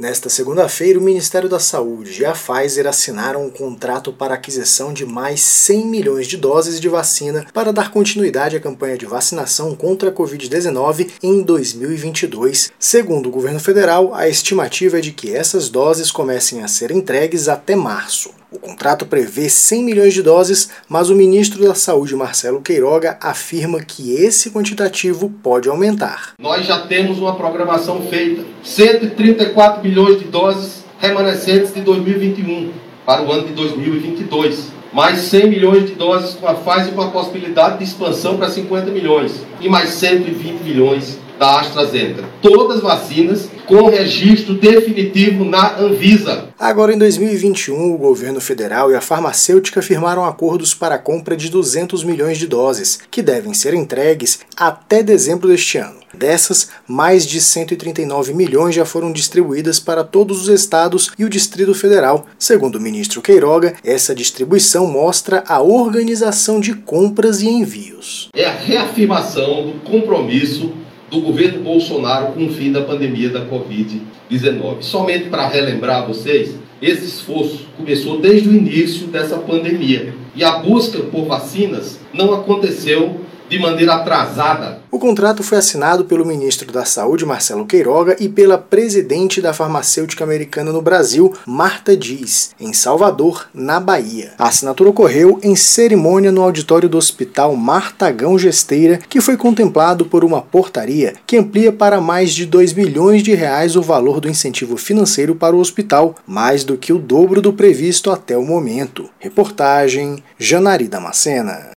Nesta segunda-feira, o Ministério da Saúde e a Pfizer assinaram um contrato para aquisição de mais 100 milhões de doses de vacina para dar continuidade à campanha de vacinação contra a Covid-19 em 2022. Segundo o governo federal, a estimativa é de que essas doses comecem a ser entregues até março. O contrato prevê 100 milhões de doses, mas o ministro da Saúde, Marcelo Queiroga, afirma que esse quantitativo pode aumentar. Nós já temos uma programação feita: 134 milhões de doses remanescentes de 2021 para o ano de 2022. Mais 100 milhões de doses com a Pfizer com a possibilidade de expansão para 50 milhões. E mais 120 milhões da AstraZeneca. Todas vacinas com registro definitivo na Anvisa. Agora, em 2021, o governo federal e a farmacêutica firmaram acordos para a compra de 200 milhões de doses, que devem ser entregues até dezembro deste ano. Dessas, mais de 139 milhões já foram distribuídas para todos os estados e o Distrito Federal. Segundo o ministro Queiroga, essa distribuição mostra a organização de compras e envios. É a reafirmação do compromisso do governo Bolsonaro com o fim da pandemia da Covid-19. Somente para relembrar vocês, esse esforço começou desde o início dessa pandemia e a busca por vacinas não aconteceu de maneira atrasada. O contrato foi assinado pelo ministro da Saúde, Marcelo Queiroga, e pela presidente da farmacêutica americana no Brasil, Marta Dias, em Salvador, na Bahia. A assinatura ocorreu em cerimônia no auditório do Hospital Martagão Gesteira, que foi contemplado por uma portaria que amplia para mais de 2 milhões de reais o valor do incentivo financeiro para o hospital, mais do que o dobro do previsto até o momento. Reportagem Janari Damascena.